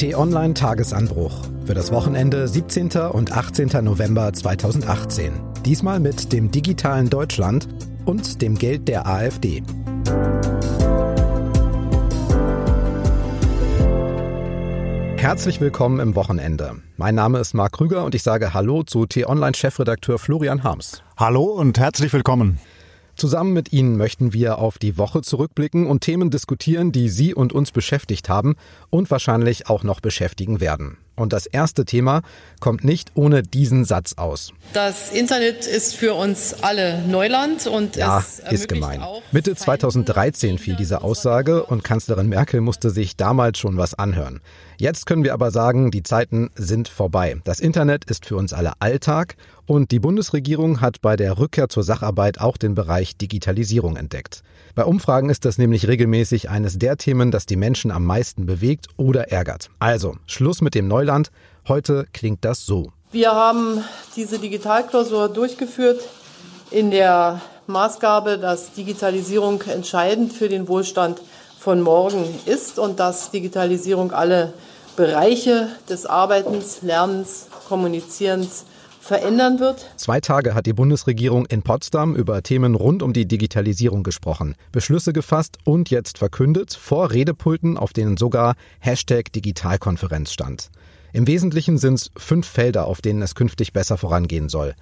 T-Online Tagesanbruch für das Wochenende 17. und 18. November 2018. Diesmal mit dem digitalen Deutschland und dem Geld der AfD. Herzlich willkommen im Wochenende. Mein Name ist Marc Krüger und ich sage Hallo zu T-Online-Chefredakteur Florian Harms. Hallo und herzlich willkommen. Zusammen mit Ihnen möchten wir auf die Woche zurückblicken und Themen diskutieren, die Sie und uns beschäftigt haben und wahrscheinlich auch noch beschäftigen werden. Und das erste Thema kommt nicht ohne diesen Satz aus. Das Internet ist für uns alle Neuland und ja, ist gemein. Mitte 2013 fiel diese Aussage und Kanzlerin Merkel musste sich damals schon was anhören. Jetzt können wir aber sagen, die Zeiten sind vorbei. Das Internet ist für uns alle Alltag und die Bundesregierung hat bei der Rückkehr zur Sacharbeit auch den Bereich Digitalisierung entdeckt. Bei Umfragen ist das nämlich regelmäßig eines der Themen, das die Menschen am meisten bewegt oder ärgert. Also, Schluss mit dem Neuland. Heute klingt das so. Wir haben diese Digitalklausur durchgeführt in der Maßgabe, dass Digitalisierung entscheidend für den Wohlstand von morgen ist und dass Digitalisierung alle Bereiche des Arbeitens, Lernens, Kommunizierens verändern wird. Zwei Tage hat die Bundesregierung in Potsdam über Themen rund um die Digitalisierung gesprochen, Beschlüsse gefasst und jetzt verkündet vor Redepulten, auf denen sogar Hashtag Digitalkonferenz stand. Im Wesentlichen sind es fünf Felder, auf denen es künftig besser vorangehen soll.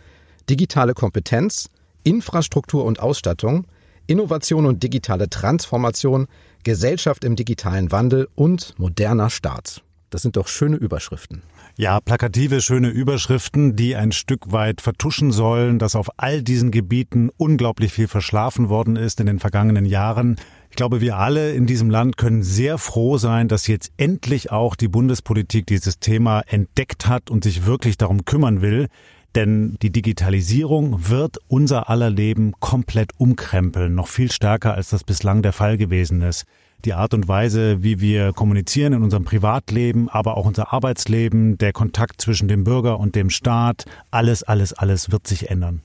Digitale Kompetenz, Infrastruktur und Ausstattung, Innovation und digitale Transformation, Gesellschaft im digitalen Wandel und moderner Staat. Das sind doch schöne Überschriften. Ja, plakative, schöne Überschriften, die ein Stück weit vertuschen sollen, dass auf all diesen Gebieten unglaublich viel verschlafen worden ist in den vergangenen Jahren. Ich glaube, wir alle in diesem Land können sehr froh sein, dass jetzt endlich auch die Bundespolitik dieses Thema entdeckt hat und sich wirklich darum kümmern will. Denn die Digitalisierung wird unser aller Leben komplett umkrempeln, noch viel stärker als das bislang der Fall gewesen ist die Art und Weise, wie wir kommunizieren in unserem Privatleben, aber auch unser Arbeitsleben, der Kontakt zwischen dem Bürger und dem Staat, alles, alles, alles wird sich ändern.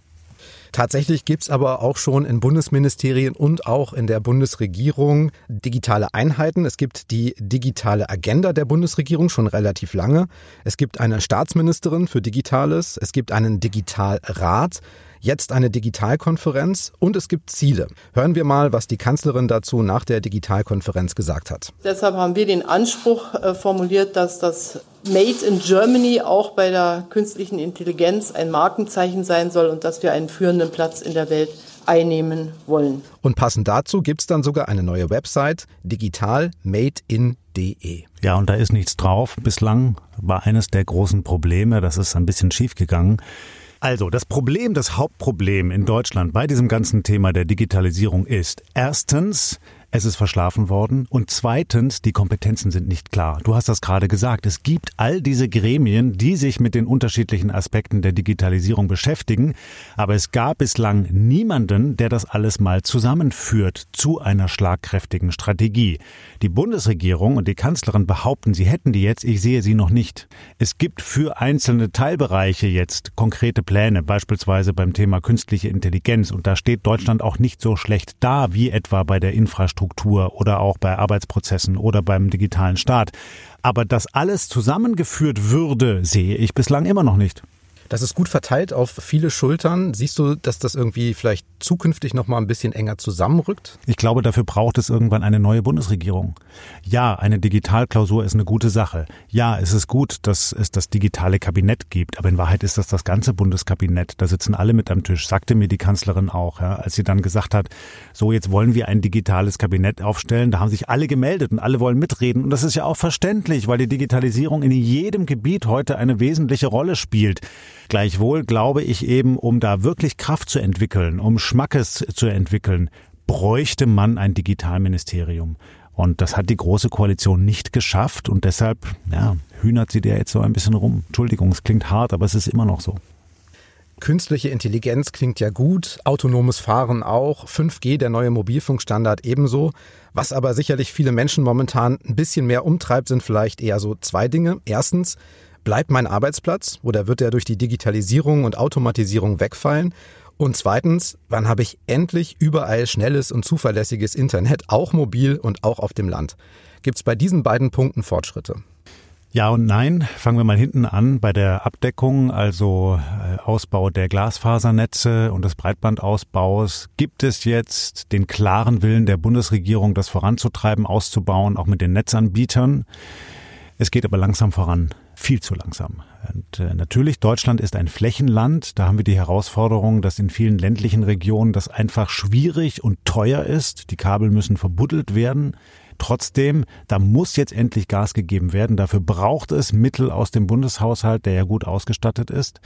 Tatsächlich gibt's aber auch schon in Bundesministerien und auch in der Bundesregierung digitale Einheiten. Es gibt die digitale Agenda der Bundesregierung schon relativ lange. Es gibt eine Staatsministerin für Digitales. Es gibt einen Digitalrat jetzt eine Digitalkonferenz und es gibt Ziele. Hören wir mal, was die Kanzlerin dazu nach der Digitalkonferenz gesagt hat. Deshalb haben wir den Anspruch äh, formuliert, dass das Made in Germany auch bei der künstlichen Intelligenz ein Markenzeichen sein soll und dass wir einen führenden Platz in der Welt einnehmen wollen. Und passend dazu gibt es dann sogar eine neue Website, digitalmadein.de. Ja, und da ist nichts drauf. Bislang war eines der großen Probleme, das ist ein bisschen schiefgegangen. Also, das Problem, das Hauptproblem in Deutschland bei diesem ganzen Thema der Digitalisierung ist erstens, es ist verschlafen worden. Und zweitens, die Kompetenzen sind nicht klar. Du hast das gerade gesagt. Es gibt all diese Gremien, die sich mit den unterschiedlichen Aspekten der Digitalisierung beschäftigen. Aber es gab bislang niemanden, der das alles mal zusammenführt zu einer schlagkräftigen Strategie. Die Bundesregierung und die Kanzlerin behaupten, sie hätten die jetzt. Ich sehe sie noch nicht. Es gibt für einzelne Teilbereiche jetzt konkrete Pläne, beispielsweise beim Thema künstliche Intelligenz. Und da steht Deutschland auch nicht so schlecht da wie etwa bei der Infrastruktur Infrastruktur oder auch bei Arbeitsprozessen oder beim digitalen Staat. Aber dass alles zusammengeführt würde, sehe ich bislang immer noch nicht. Das ist gut verteilt auf viele Schultern. Siehst du, dass das irgendwie vielleicht zukünftig noch mal ein bisschen enger zusammenrückt? Ich glaube, dafür braucht es irgendwann eine neue Bundesregierung. Ja, eine Digitalklausur ist eine gute Sache. Ja, es ist gut, dass es das digitale Kabinett gibt. Aber in Wahrheit ist das das ganze Bundeskabinett. Da sitzen alle mit am Tisch, sagte mir die Kanzlerin auch, ja, als sie dann gesagt hat, so jetzt wollen wir ein digitales Kabinett aufstellen. Da haben sich alle gemeldet und alle wollen mitreden. Und das ist ja auch verständlich, weil die Digitalisierung in jedem Gebiet heute eine wesentliche Rolle spielt. Gleichwohl glaube ich eben, um da wirklich Kraft zu entwickeln, um Schmackes zu entwickeln, bräuchte man ein Digitalministerium. Und das hat die Große Koalition nicht geschafft und deshalb, ja, hühnert sie der jetzt so ein bisschen rum. Entschuldigung, es klingt hart, aber es ist immer noch so. Künstliche Intelligenz klingt ja gut, autonomes Fahren auch, 5G, der neue Mobilfunkstandard ebenso. Was aber sicherlich viele Menschen momentan ein bisschen mehr umtreibt, sind vielleicht eher so zwei Dinge. Erstens, Bleibt mein Arbeitsplatz oder wird er durch die Digitalisierung und Automatisierung wegfallen? Und zweitens, wann habe ich endlich überall schnelles und zuverlässiges Internet, auch mobil und auch auf dem Land? Gibt es bei diesen beiden Punkten Fortschritte? Ja und nein. Fangen wir mal hinten an bei der Abdeckung, also äh, Ausbau der Glasfasernetze und des Breitbandausbaus. Gibt es jetzt den klaren Willen der Bundesregierung, das voranzutreiben, auszubauen, auch mit den Netzanbietern? Es geht aber langsam voran, viel zu langsam. Und äh, natürlich, Deutschland ist ein Flächenland. Da haben wir die Herausforderung, dass in vielen ländlichen Regionen das einfach schwierig und teuer ist. Die Kabel müssen verbuddelt werden. Trotzdem, da muss jetzt endlich Gas gegeben werden. Dafür braucht es Mittel aus dem Bundeshaushalt, der ja gut ausgestattet ist.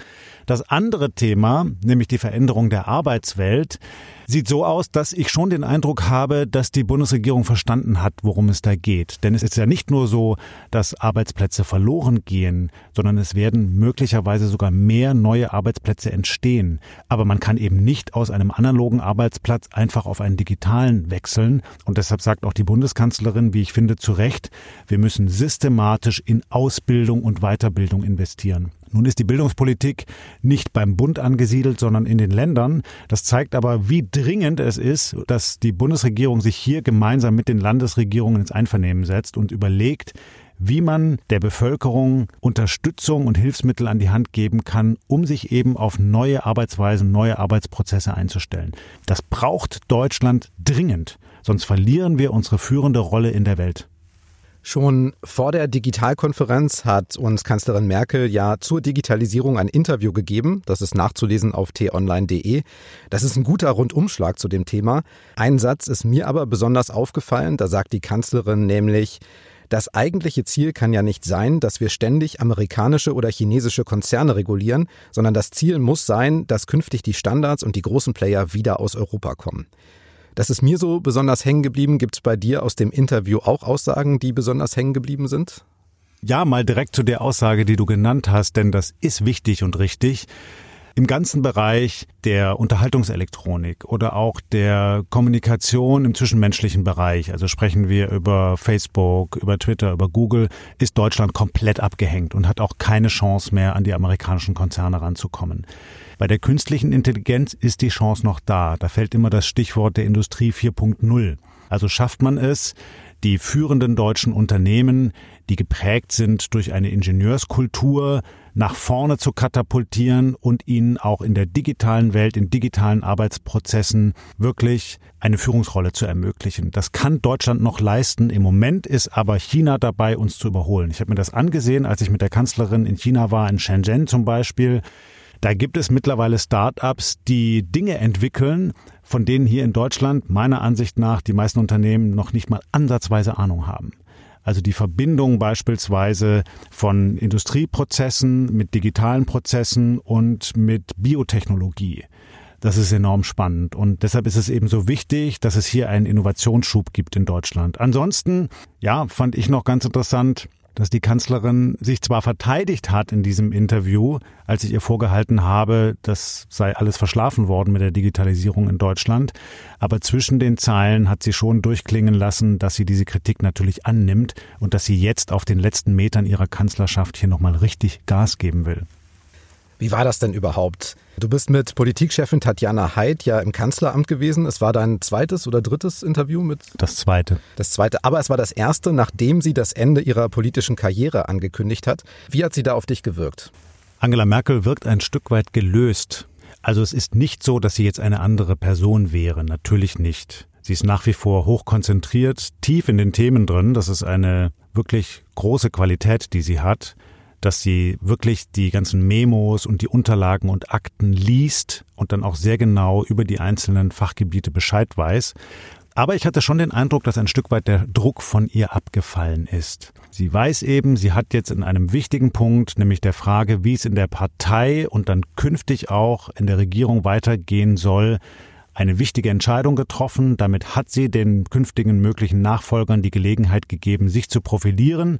Das andere Thema, nämlich die Veränderung der Arbeitswelt, sieht so aus, dass ich schon den Eindruck habe, dass die Bundesregierung verstanden hat, worum es da geht. Denn es ist ja nicht nur so, dass Arbeitsplätze verloren gehen, sondern es werden möglicherweise sogar mehr neue Arbeitsplätze entstehen. Aber man kann eben nicht aus einem analogen Arbeitsplatz einfach auf einen digitalen wechseln. Und deshalb sagt auch die Bundeskanzlerin, wie ich finde, zu Recht, wir müssen systematisch in Ausbildung und Weiterbildung investieren. Nun ist die Bildungspolitik nicht beim Bund angesiedelt, sondern in den Ländern. Das zeigt aber, wie dringend es ist, dass die Bundesregierung sich hier gemeinsam mit den Landesregierungen ins Einvernehmen setzt und überlegt, wie man der Bevölkerung Unterstützung und Hilfsmittel an die Hand geben kann, um sich eben auf neue Arbeitsweisen, neue Arbeitsprozesse einzustellen. Das braucht Deutschland dringend, sonst verlieren wir unsere führende Rolle in der Welt. Schon vor der Digitalkonferenz hat uns Kanzlerin Merkel ja zur Digitalisierung ein Interview gegeben. Das ist nachzulesen auf t-online.de. Das ist ein guter Rundumschlag zu dem Thema. Ein Satz ist mir aber besonders aufgefallen. Da sagt die Kanzlerin nämlich, das eigentliche Ziel kann ja nicht sein, dass wir ständig amerikanische oder chinesische Konzerne regulieren, sondern das Ziel muss sein, dass künftig die Standards und die großen Player wieder aus Europa kommen. Das ist mir so besonders hängen geblieben. Gibt es bei dir aus dem Interview auch Aussagen, die besonders hängen geblieben sind? Ja, mal direkt zu der Aussage, die du genannt hast, denn das ist wichtig und richtig. Im ganzen Bereich der Unterhaltungselektronik oder auch der Kommunikation im zwischenmenschlichen Bereich, also sprechen wir über Facebook, über Twitter, über Google, ist Deutschland komplett abgehängt und hat auch keine Chance mehr, an die amerikanischen Konzerne ranzukommen. Bei der künstlichen Intelligenz ist die Chance noch da. Da fällt immer das Stichwort der Industrie 4.0. Also schafft man es, die führenden deutschen Unternehmen, die geprägt sind durch eine Ingenieurskultur, nach vorne zu katapultieren und ihnen auch in der digitalen Welt, in digitalen Arbeitsprozessen wirklich eine Führungsrolle zu ermöglichen. Das kann Deutschland noch leisten. Im Moment ist aber China dabei, uns zu überholen. Ich habe mir das angesehen, als ich mit der Kanzlerin in China war, in Shenzhen zum Beispiel. Da gibt es mittlerweile Start-ups, die Dinge entwickeln, von denen hier in Deutschland meiner Ansicht nach die meisten Unternehmen noch nicht mal ansatzweise Ahnung haben. Also die Verbindung beispielsweise von Industrieprozessen mit digitalen Prozessen und mit Biotechnologie. Das ist enorm spannend und deshalb ist es eben so wichtig, dass es hier einen Innovationsschub gibt in Deutschland. Ansonsten, ja, fand ich noch ganz interessant, dass die Kanzlerin sich zwar verteidigt hat in diesem Interview, als ich ihr vorgehalten habe, das sei alles verschlafen worden mit der Digitalisierung in Deutschland, aber zwischen den Zeilen hat sie schon durchklingen lassen, dass sie diese Kritik natürlich annimmt und dass sie jetzt auf den letzten Metern ihrer Kanzlerschaft hier nochmal richtig Gas geben will. Wie war das denn überhaupt? Du bist mit Politikchefin Tatjana Haidt ja im Kanzleramt gewesen. Es war dein zweites oder drittes Interview mit? Das zweite. Das zweite. Aber es war das erste, nachdem sie das Ende ihrer politischen Karriere angekündigt hat. Wie hat sie da auf dich gewirkt? Angela Merkel wirkt ein Stück weit gelöst. Also es ist nicht so, dass sie jetzt eine andere Person wäre. Natürlich nicht. Sie ist nach wie vor hochkonzentriert, tief in den Themen drin. Das ist eine wirklich große Qualität, die sie hat dass sie wirklich die ganzen Memos und die Unterlagen und Akten liest und dann auch sehr genau über die einzelnen Fachgebiete Bescheid weiß. Aber ich hatte schon den Eindruck, dass ein Stück weit der Druck von ihr abgefallen ist. Sie weiß eben, sie hat jetzt in einem wichtigen Punkt, nämlich der Frage, wie es in der Partei und dann künftig auch in der Regierung weitergehen soll, eine wichtige Entscheidung getroffen. Damit hat sie den künftigen möglichen Nachfolgern die Gelegenheit gegeben, sich zu profilieren.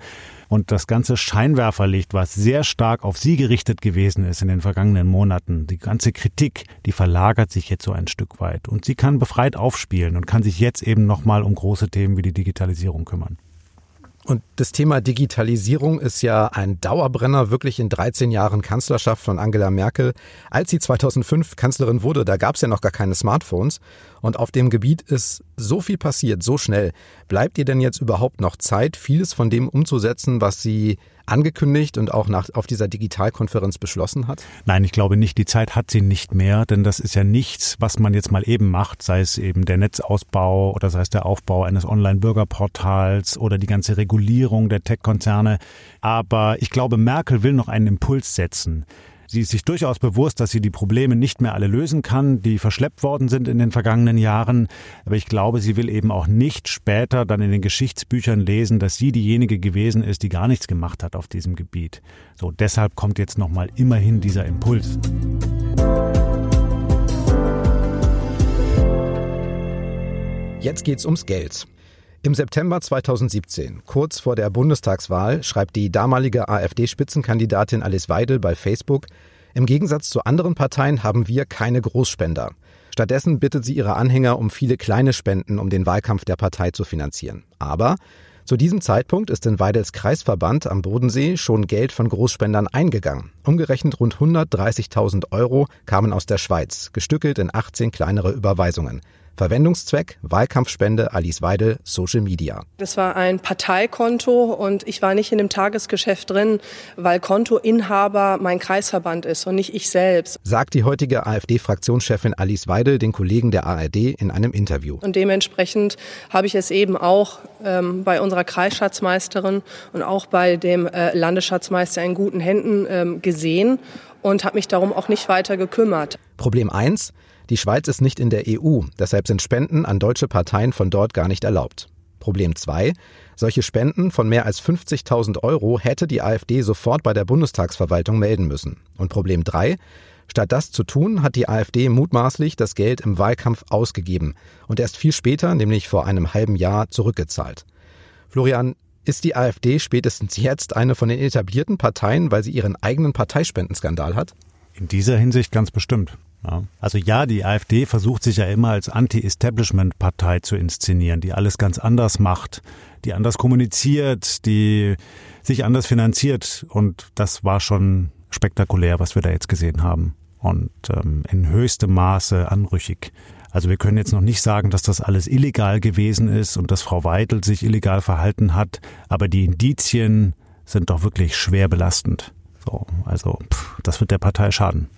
Und das ganze Scheinwerferlicht, was sehr stark auf sie gerichtet gewesen ist in den vergangenen Monaten, die ganze Kritik, die verlagert sich jetzt so ein Stück weit. Und sie kann befreit aufspielen und kann sich jetzt eben nochmal um große Themen wie die Digitalisierung kümmern. Und das Thema Digitalisierung ist ja ein Dauerbrenner wirklich in 13 Jahren Kanzlerschaft von Angela Merkel. Als sie 2005 Kanzlerin wurde, da gab es ja noch gar keine Smartphones. Und auf dem Gebiet ist so viel passiert, so schnell. Bleibt ihr denn jetzt überhaupt noch Zeit, vieles von dem umzusetzen, was sie angekündigt und auch nach, auf dieser Digitalkonferenz beschlossen hat? Nein, ich glaube nicht. Die Zeit hat sie nicht mehr, denn das ist ja nichts, was man jetzt mal eben macht, sei es eben der Netzausbau oder sei es der Aufbau eines Online-Bürgerportals oder die ganze Regulierung der Tech-Konzerne. Aber ich glaube, Merkel will noch einen Impuls setzen. Sie ist sich durchaus bewusst, dass sie die Probleme nicht mehr alle lösen kann, die verschleppt worden sind in den vergangenen Jahren. Aber ich glaube, sie will eben auch nicht später dann in den Geschichtsbüchern lesen, dass sie diejenige gewesen ist, die gar nichts gemacht hat auf diesem Gebiet. So, deshalb kommt jetzt nochmal immerhin dieser Impuls. Jetzt geht's ums Geld. Im September 2017, kurz vor der Bundestagswahl, schreibt die damalige AfD-Spitzenkandidatin Alice Weidel bei Facebook, im Gegensatz zu anderen Parteien haben wir keine Großspender. Stattdessen bittet sie ihre Anhänger um viele kleine Spenden, um den Wahlkampf der Partei zu finanzieren. Aber zu diesem Zeitpunkt ist in Weidels Kreisverband am Bodensee schon Geld von Großspendern eingegangen. Umgerechnet rund 130.000 Euro kamen aus der Schweiz, gestückelt in 18 kleinere Überweisungen. Verwendungszweck Wahlkampfspende Alice Weidel Social Media. Das war ein Parteikonto und ich war nicht in dem Tagesgeschäft drin, weil Kontoinhaber mein Kreisverband ist und nicht ich selbst. Sagt die heutige AfD-Fraktionschefin Alice Weidel den Kollegen der ARD in einem Interview. Und dementsprechend habe ich es eben auch ähm, bei unserer Kreisschatzmeisterin und auch bei dem äh, Landesschatzmeister in guten Händen ähm, gesehen und habe mich darum auch nicht weiter gekümmert. Problem eins: die Schweiz ist nicht in der EU, deshalb sind Spenden an deutsche Parteien von dort gar nicht erlaubt. Problem 2. Solche Spenden von mehr als 50.000 Euro hätte die AfD sofort bei der Bundestagsverwaltung melden müssen. Und Problem 3. Statt das zu tun, hat die AfD mutmaßlich das Geld im Wahlkampf ausgegeben und erst viel später, nämlich vor einem halben Jahr, zurückgezahlt. Florian, ist die AfD spätestens jetzt eine von den etablierten Parteien, weil sie ihren eigenen Parteispendenskandal hat? In dieser Hinsicht ganz bestimmt. Ja. Also ja, die AfD versucht sich ja immer als Anti-Establishment-Partei zu inszenieren, die alles ganz anders macht, die anders kommuniziert, die sich anders finanziert. Und das war schon spektakulär, was wir da jetzt gesehen haben. Und ähm, in höchstem Maße anrüchig. Also wir können jetzt noch nicht sagen, dass das alles illegal gewesen ist und dass Frau Weidel sich illegal verhalten hat, aber die Indizien sind doch wirklich schwer belastend. So, also pff, das wird der Partei schaden.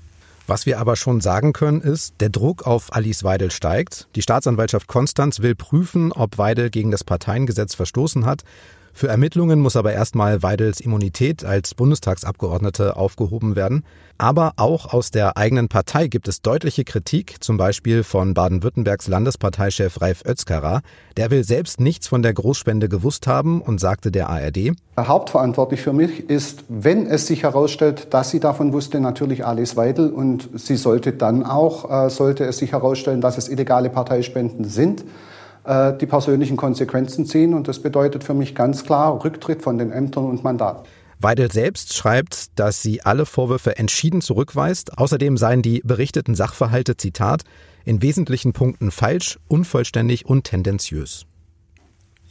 Was wir aber schon sagen können, ist, der Druck auf Alice Weidel steigt. Die Staatsanwaltschaft Konstanz will prüfen, ob Weidel gegen das Parteiengesetz verstoßen hat. Für Ermittlungen muss aber erstmal Weidels Immunität als Bundestagsabgeordnete aufgehoben werden. Aber auch aus der eigenen Partei gibt es deutliche Kritik, zum Beispiel von Baden-Württembergs Landesparteichef Ralf Özkarar. Der will selbst nichts von der Großspende gewusst haben und sagte der ARD. Hauptverantwortlich für mich ist, wenn es sich herausstellt, dass sie davon wusste, natürlich Alice Weidel. Und sie sollte dann auch, äh, sollte es sich herausstellen, dass es illegale Parteispenden sind, äh, die persönlichen Konsequenzen ziehen. Und das bedeutet für mich ganz klar Rücktritt von den Ämtern und Mandaten. Weidel selbst schreibt, dass sie alle Vorwürfe entschieden zurückweist. Außerdem seien die berichteten Sachverhalte, Zitat, in wesentlichen Punkten falsch, unvollständig und tendenziös.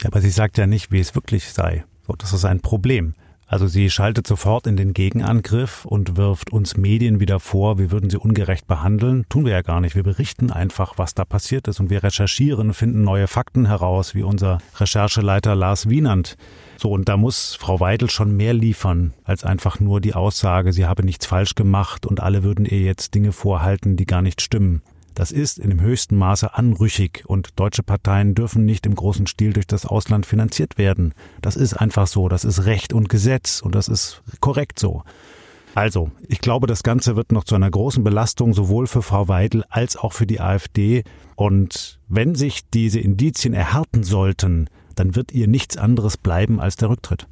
Ja, aber sie sagt ja nicht, wie es wirklich sei. So, das ist ein Problem. Also sie schaltet sofort in den Gegenangriff und wirft uns Medien wieder vor, wir würden sie ungerecht behandeln. Tun wir ja gar nicht. Wir berichten einfach, was da passiert ist und wir recherchieren, finden neue Fakten heraus, wie unser Rechercheleiter Lars Wienand. So, und da muss Frau Weidel schon mehr liefern, als einfach nur die Aussage, sie habe nichts falsch gemacht und alle würden ihr jetzt Dinge vorhalten, die gar nicht stimmen. Das ist in dem höchsten Maße anrüchig und deutsche Parteien dürfen nicht im großen Stil durch das Ausland finanziert werden. Das ist einfach so, das ist Recht und Gesetz und das ist korrekt so. Also, ich glaube, das Ganze wird noch zu einer großen Belastung sowohl für Frau Weidel als auch für die AfD. Und wenn sich diese Indizien erhärten sollten, dann wird ihr nichts anderes bleiben als der Rücktritt.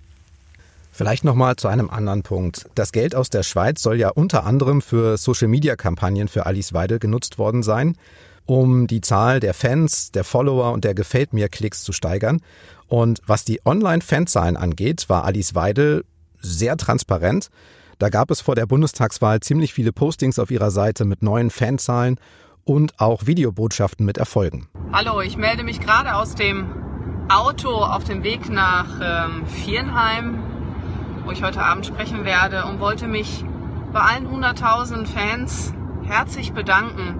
Vielleicht nochmal zu einem anderen Punkt. Das Geld aus der Schweiz soll ja unter anderem für Social-Media-Kampagnen für Alice Weidel genutzt worden sein, um die Zahl der Fans, der Follower und der Gefällt mir Klicks zu steigern. Und was die Online-Fanzahlen angeht, war Alice Weidel sehr transparent. Da gab es vor der Bundestagswahl ziemlich viele Postings auf ihrer Seite mit neuen Fanzahlen und auch Videobotschaften mit Erfolgen. Hallo, ich melde mich gerade aus dem Auto auf dem Weg nach ähm, Vierenheim wo ich heute Abend sprechen werde und wollte mich bei allen 100.000 Fans herzlich bedanken.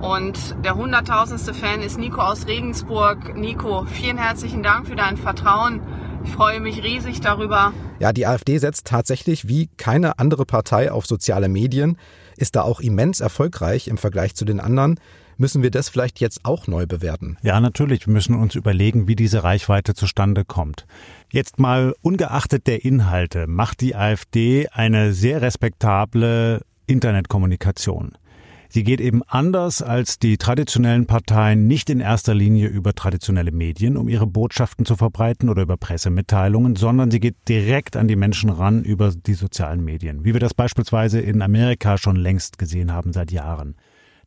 Und der 100.000. Fan ist Nico aus Regensburg. Nico, vielen herzlichen Dank für dein Vertrauen, Ich freue mich riesig darüber. Ja, die AfD setzt tatsächlich wie keine andere Partei auf soziale Medien, ist da auch immens erfolgreich im Vergleich zu den anderen. Müssen wir das vielleicht jetzt auch neu bewerten? Ja, natürlich. Wir müssen uns überlegen, wie diese Reichweite zustande kommt. Jetzt mal ungeachtet der Inhalte macht die AfD eine sehr respektable Internetkommunikation. Sie geht eben anders als die traditionellen Parteien nicht in erster Linie über traditionelle Medien, um ihre Botschaften zu verbreiten oder über Pressemitteilungen, sondern sie geht direkt an die Menschen ran über die sozialen Medien, wie wir das beispielsweise in Amerika schon längst gesehen haben seit Jahren.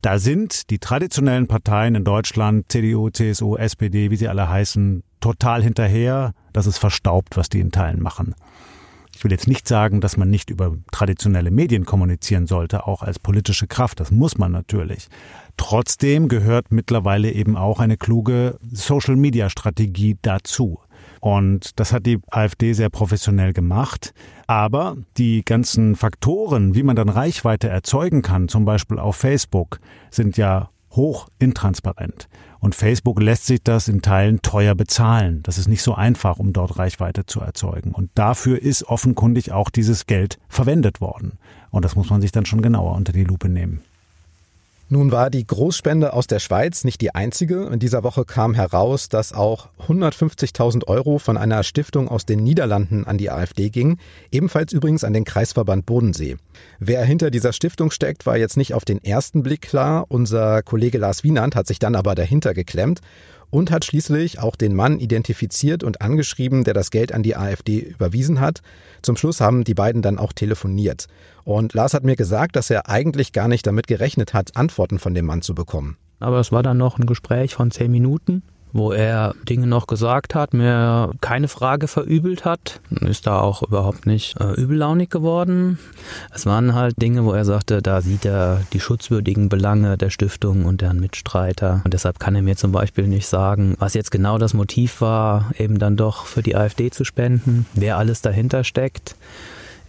Da sind die traditionellen Parteien in Deutschland, CDU, CSU, SPD, wie sie alle heißen, total hinterher. Das ist verstaubt, was die in Teilen machen. Ich will jetzt nicht sagen, dass man nicht über traditionelle Medien kommunizieren sollte, auch als politische Kraft. Das muss man natürlich. Trotzdem gehört mittlerweile eben auch eine kluge Social-Media-Strategie dazu. Und das hat die AfD sehr professionell gemacht. Aber die ganzen Faktoren, wie man dann Reichweite erzeugen kann, zum Beispiel auf Facebook, sind ja hoch intransparent. Und Facebook lässt sich das in Teilen teuer bezahlen. Das ist nicht so einfach, um dort Reichweite zu erzeugen. Und dafür ist offenkundig auch dieses Geld verwendet worden. Und das muss man sich dann schon genauer unter die Lupe nehmen. Nun war die Großspende aus der Schweiz nicht die einzige. In dieser Woche kam heraus, dass auch 150.000 Euro von einer Stiftung aus den Niederlanden an die AfD gingen, ebenfalls übrigens an den Kreisverband Bodensee. Wer hinter dieser Stiftung steckt, war jetzt nicht auf den ersten Blick klar. Unser Kollege Lars Wienand hat sich dann aber dahinter geklemmt und hat schließlich auch den Mann identifiziert und angeschrieben, der das Geld an die AfD überwiesen hat. Zum Schluss haben die beiden dann auch telefoniert. Und Lars hat mir gesagt, dass er eigentlich gar nicht damit gerechnet hat, Antworten von dem Mann zu bekommen. Aber es war dann noch ein Gespräch von zehn Minuten wo er Dinge noch gesagt hat, mir keine Frage verübelt hat, ist da auch überhaupt nicht äh, übellaunig geworden. Es waren halt Dinge, wo er sagte, da sieht er die schutzwürdigen Belange der Stiftung und deren Mitstreiter. Und deshalb kann er mir zum Beispiel nicht sagen, was jetzt genau das Motiv war, eben dann doch für die AfD zu spenden, wer alles dahinter steckt.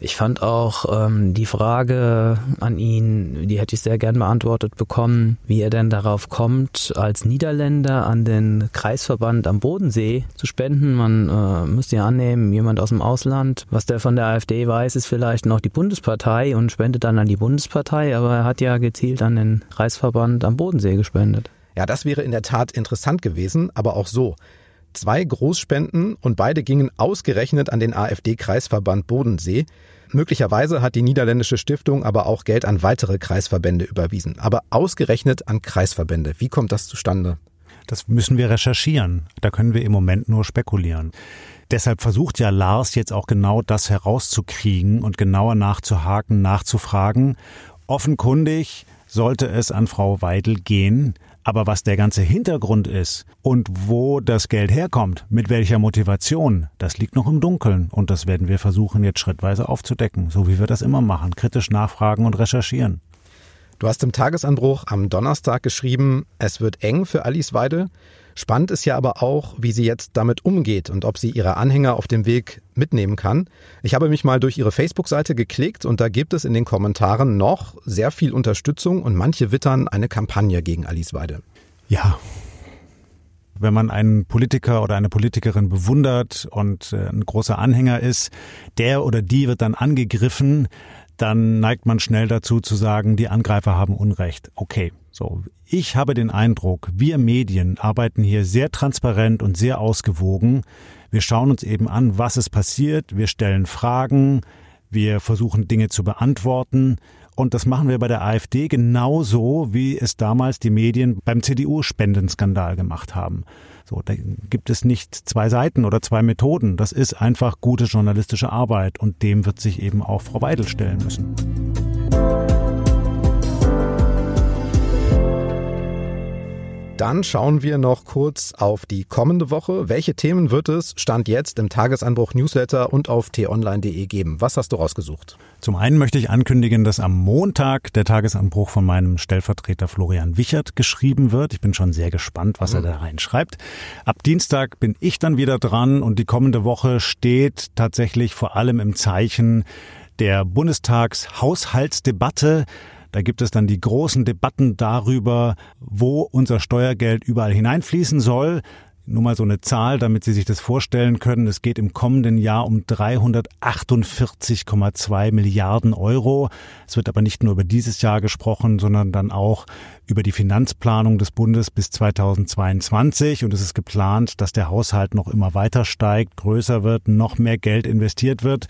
Ich fand auch ähm, die Frage an ihn, die hätte ich sehr gern beantwortet bekommen, wie er denn darauf kommt, als Niederländer an den Kreisverband am Bodensee zu spenden. Man äh, müsste ja annehmen, jemand aus dem Ausland, was der von der AfD weiß, ist vielleicht noch die Bundespartei und spendet dann an die Bundespartei, aber er hat ja gezielt an den Kreisverband am Bodensee gespendet. Ja, das wäre in der Tat interessant gewesen, aber auch so. Zwei Großspenden und beide gingen ausgerechnet an den AfD-Kreisverband Bodensee. Möglicherweise hat die niederländische Stiftung aber auch Geld an weitere Kreisverbände überwiesen. Aber ausgerechnet an Kreisverbände. Wie kommt das zustande? Das müssen wir recherchieren. Da können wir im Moment nur spekulieren. Deshalb versucht ja Lars jetzt auch genau das herauszukriegen und genauer nachzuhaken, nachzufragen. Offenkundig sollte es an Frau Weidel gehen. Aber was der ganze Hintergrund ist und wo das Geld herkommt, mit welcher Motivation, das liegt noch im Dunkeln. Und das werden wir versuchen jetzt schrittweise aufzudecken, so wie wir das immer machen, kritisch nachfragen und recherchieren. Du hast im Tagesanbruch am Donnerstag geschrieben, es wird eng für Alice Weide. Spannend ist ja aber auch, wie sie jetzt damit umgeht und ob sie ihre Anhänger auf dem Weg mitnehmen kann. Ich habe mich mal durch ihre Facebook-Seite geklickt und da gibt es in den Kommentaren noch sehr viel Unterstützung und manche wittern eine Kampagne gegen Alice Weide. Ja, wenn man einen Politiker oder eine Politikerin bewundert und äh, ein großer Anhänger ist, der oder die wird dann angegriffen, dann neigt man schnell dazu zu sagen, die Angreifer haben Unrecht. Okay, so. Ich habe den Eindruck, wir Medien arbeiten hier sehr transparent und sehr ausgewogen. Wir schauen uns eben an, was ist passiert. Wir stellen Fragen. Wir versuchen Dinge zu beantworten. Und das machen wir bei der AfD genauso, wie es damals die Medien beim CDU-Spendenskandal gemacht haben. So, da gibt es nicht zwei Seiten oder zwei Methoden. Das ist einfach gute journalistische Arbeit und dem wird sich eben auch Frau Weidel stellen müssen. Dann schauen wir noch kurz auf die kommende Woche. Welche Themen wird es Stand jetzt im Tagesanbruch Newsletter und auf t-online.de geben? Was hast du rausgesucht? Zum einen möchte ich ankündigen, dass am Montag der Tagesanbruch von meinem Stellvertreter Florian Wichert geschrieben wird. Ich bin schon sehr gespannt, was er da reinschreibt. Ab Dienstag bin ich dann wieder dran und die kommende Woche steht tatsächlich vor allem im Zeichen der Bundestagshaushaltsdebatte. Da gibt es dann die großen Debatten darüber, wo unser Steuergeld überall hineinfließen soll. Nur mal so eine Zahl, damit Sie sich das vorstellen können. Es geht im kommenden Jahr um 348,2 Milliarden Euro. Es wird aber nicht nur über dieses Jahr gesprochen, sondern dann auch über die Finanzplanung des Bundes bis 2022. Und es ist geplant, dass der Haushalt noch immer weiter steigt, größer wird, noch mehr Geld investiert wird.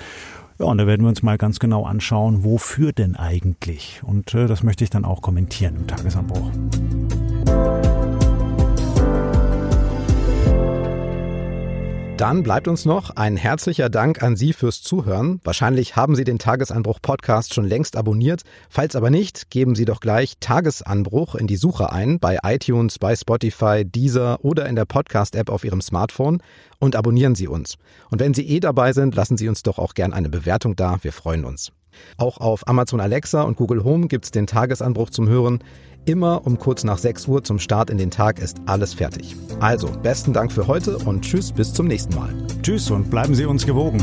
Ja, und da werden wir uns mal ganz genau anschauen, wofür denn eigentlich. Und äh, das möchte ich dann auch kommentieren im Tagesanbruch. Dann bleibt uns noch ein herzlicher Dank an Sie fürs Zuhören. Wahrscheinlich haben Sie den Tagesanbruch Podcast schon längst abonniert. Falls aber nicht, geben Sie doch gleich Tagesanbruch in die Suche ein bei iTunes, bei Spotify, Deezer oder in der Podcast-App auf Ihrem Smartphone und abonnieren Sie uns. Und wenn Sie eh dabei sind, lassen Sie uns doch auch gern eine Bewertung da. Wir freuen uns. Auch auf Amazon Alexa und Google Home gibt's den Tagesanbruch zum Hören. Immer um kurz nach 6 Uhr zum Start in den Tag ist alles fertig. Also, besten Dank für heute und tschüss bis zum nächsten Mal. Tschüss und bleiben Sie uns gewogen.